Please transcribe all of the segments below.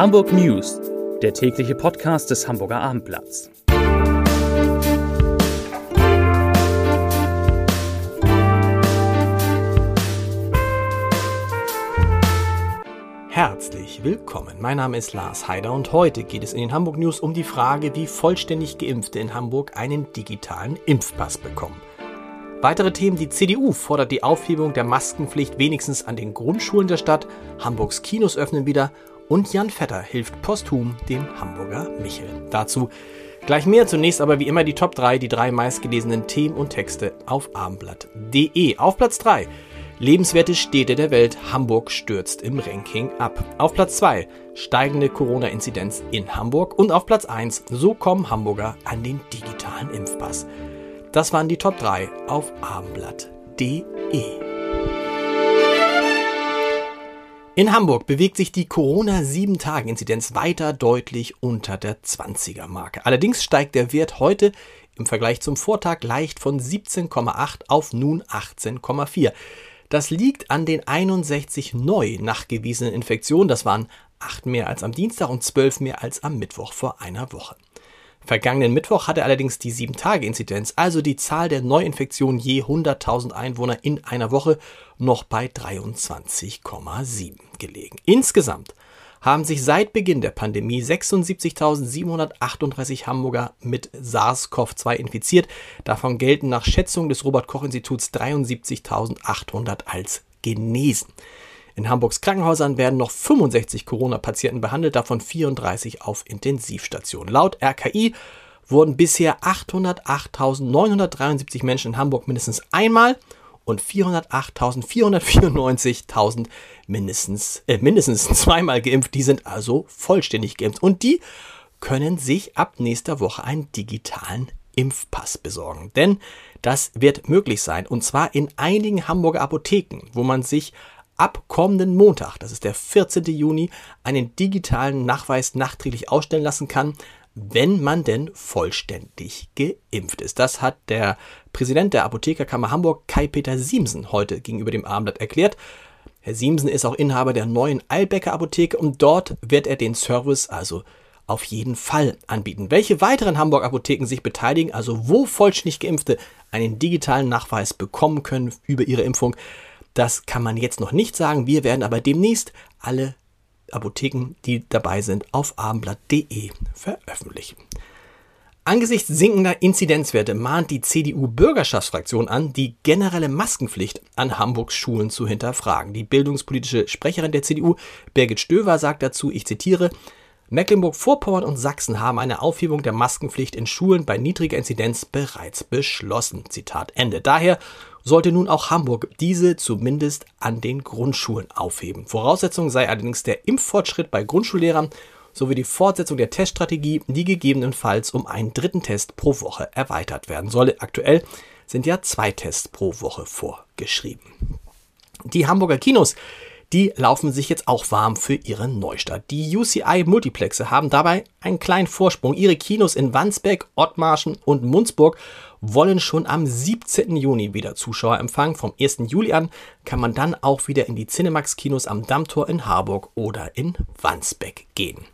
Hamburg News, der tägliche Podcast des Hamburger Abendblatts. Herzlich willkommen. Mein Name ist Lars Heider und heute geht es in den Hamburg News um die Frage, wie vollständig Geimpfte in Hamburg einen digitalen Impfpass bekommen. Weitere Themen, die CDU fordert die Aufhebung der Maskenpflicht wenigstens an den Grundschulen der Stadt, Hamburgs Kinos öffnen wieder und Jan Vetter hilft posthum dem Hamburger Michel. Dazu gleich mehr, zunächst aber wie immer die Top 3, die drei meistgelesenen Themen und Texte auf abendblatt.de. Auf Platz 3 Lebenswerte Städte der Welt, Hamburg stürzt im Ranking ab. Auf Platz 2 steigende Corona-Inzidenz in Hamburg und auf Platz 1 so kommen Hamburger an den digitalen Impfpass. Das waren die Top 3 auf abendblatt.de. In Hamburg bewegt sich die Corona-7-Tagen-Inzidenz weiter deutlich unter der 20er-Marke. Allerdings steigt der Wert heute im Vergleich zum Vortag leicht von 17,8 auf nun 18,4. Das liegt an den 61 neu nachgewiesenen Infektionen. Das waren 8 mehr als am Dienstag und 12 mehr als am Mittwoch vor einer Woche. Vergangenen Mittwoch hatte allerdings die 7-Tage-Inzidenz, also die Zahl der Neuinfektionen je 100.000 Einwohner in einer Woche, noch bei 23,7 gelegen. Insgesamt haben sich seit Beginn der Pandemie 76.738 Hamburger mit SARS-CoV-2 infiziert. Davon gelten nach Schätzung des Robert Koch Instituts 73.800 als genesen. In Hamburgs Krankenhäusern werden noch 65 Corona-Patienten behandelt, davon 34 auf Intensivstationen. Laut RKI wurden bisher 808.973 Menschen in Hamburg mindestens einmal und 408.494.000 mindestens, äh, mindestens zweimal geimpft. Die sind also vollständig geimpft und die können sich ab nächster Woche einen digitalen Impfpass besorgen. Denn das wird möglich sein und zwar in einigen Hamburger Apotheken, wo man sich ab kommenden Montag, das ist der 14. Juni, einen digitalen Nachweis nachträglich ausstellen lassen kann, wenn man denn vollständig geimpft ist. Das hat der Präsident der Apothekerkammer Hamburg, Kai-Peter Siemsen, heute gegenüber dem Abendblatt erklärt. Herr Siemsen ist auch Inhaber der neuen Eilbecker Apotheke und dort wird er den Service also auf jeden Fall anbieten. Welche weiteren Hamburg Apotheken sich beteiligen, also wo vollständig Geimpfte einen digitalen Nachweis bekommen können über ihre Impfung, das kann man jetzt noch nicht sagen. Wir werden aber demnächst alle Apotheken, die dabei sind, auf abendblatt.de veröffentlichen. Angesichts sinkender Inzidenzwerte mahnt die CDU-Bürgerschaftsfraktion an, die generelle Maskenpflicht an Hamburgs Schulen zu hinterfragen. Die bildungspolitische Sprecherin der CDU, Birgit Stöver, sagt dazu, ich zitiere, Mecklenburg-Vorpommern und Sachsen haben eine Aufhebung der Maskenpflicht in Schulen bei niedriger Inzidenz bereits beschlossen. Zitat Ende. Daher sollte nun auch Hamburg diese zumindest an den Grundschulen aufheben. Voraussetzung sei allerdings der Impffortschritt bei Grundschullehrern sowie die Fortsetzung der Teststrategie, die gegebenenfalls um einen dritten Test pro Woche erweitert werden solle. Aktuell sind ja zwei Tests pro Woche vorgeschrieben. Die Hamburger Kinos die laufen sich jetzt auch warm für ihre Neustart. Die UCI Multiplexe haben dabei einen kleinen Vorsprung. Ihre Kinos in Wandsbek, Ottmarschen und Munzburg wollen schon am 17. Juni wieder Zuschauer empfangen. Vom 1. Juli an kann man dann auch wieder in die Cinemax-Kinos am Dammtor in Harburg oder in Wandsbek gehen.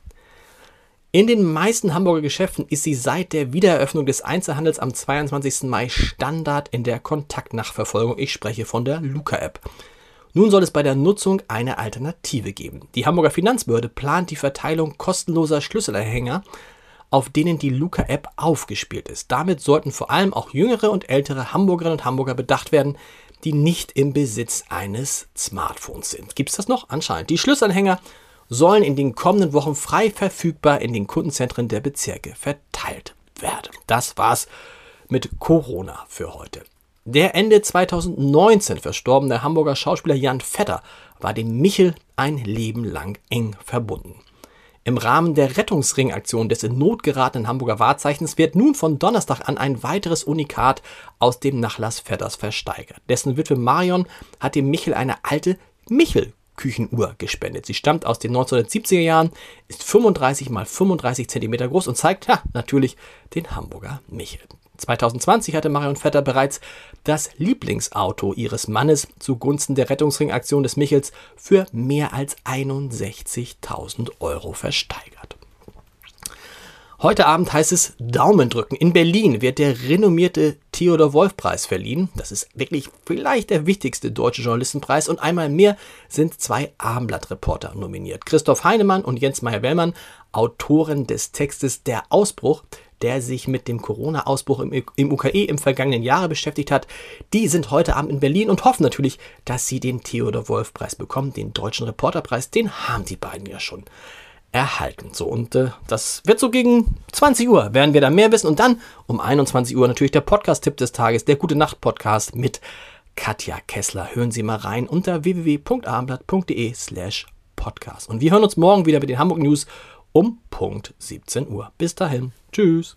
In den meisten Hamburger Geschäften ist sie seit der Wiedereröffnung des Einzelhandels am 22. Mai Standard in der Kontaktnachverfolgung. Ich spreche von der Luca-App. Nun soll es bei der Nutzung eine Alternative geben. Die Hamburger Finanzbehörde plant die Verteilung kostenloser Schlüsselerhänger, auf denen die Luca-App aufgespielt ist. Damit sollten vor allem auch jüngere und ältere Hamburgerinnen und Hamburger bedacht werden, die nicht im Besitz eines Smartphones sind. Gibt es das noch? Anscheinend. Die Schlüsselanhänger sollen in den kommenden Wochen frei verfügbar in den Kundenzentren der Bezirke verteilt werden. Das war's mit Corona für heute. Der Ende 2019 verstorbene Hamburger Schauspieler Jan Vetter war dem Michel ein Leben lang eng verbunden. Im Rahmen der Rettungsringaktion des in Not geratenen Hamburger Wahrzeichens wird nun von Donnerstag an ein weiteres Unikat aus dem Nachlass Vetters versteigert. Dessen Witwe Marion hat dem Michel eine alte Michel Küchenuhr gespendet. Sie stammt aus den 1970er Jahren, ist 35 mal 35 cm groß und zeigt, ja, natürlich den Hamburger Michel. 2020 hatte Marion Vetter bereits das Lieblingsauto ihres Mannes zugunsten der Rettungsringaktion des Michels für mehr als 61.000 Euro versteigert. Heute Abend heißt es Daumen drücken. In Berlin wird der renommierte Theodor Wolf Preis verliehen. Das ist wirklich vielleicht der wichtigste deutsche Journalistenpreis. Und einmal mehr sind zwei Abendblatt-Reporter nominiert. Christoph Heinemann und Jens Meyer-Wellmann, Autoren des Textes Der Ausbruch, der sich mit dem Corona-Ausbruch im, im UKE im vergangenen Jahre beschäftigt hat. Die sind heute Abend in Berlin und hoffen natürlich, dass sie den Theodor Wolf Preis bekommen, den deutschen Reporterpreis. Den haben die beiden ja schon erhalten. So, und äh, das wird so gegen 20 Uhr, werden wir da mehr wissen. Und dann um 21 Uhr natürlich der Podcast-Tipp des Tages, der Gute Nacht-Podcast mit Katja Kessler. Hören Sie mal rein unter www.abendblatt.de slash podcast. Und wir hören uns morgen wieder mit den Hamburg News um Punkt 17 Uhr. Bis dahin. Tschüss.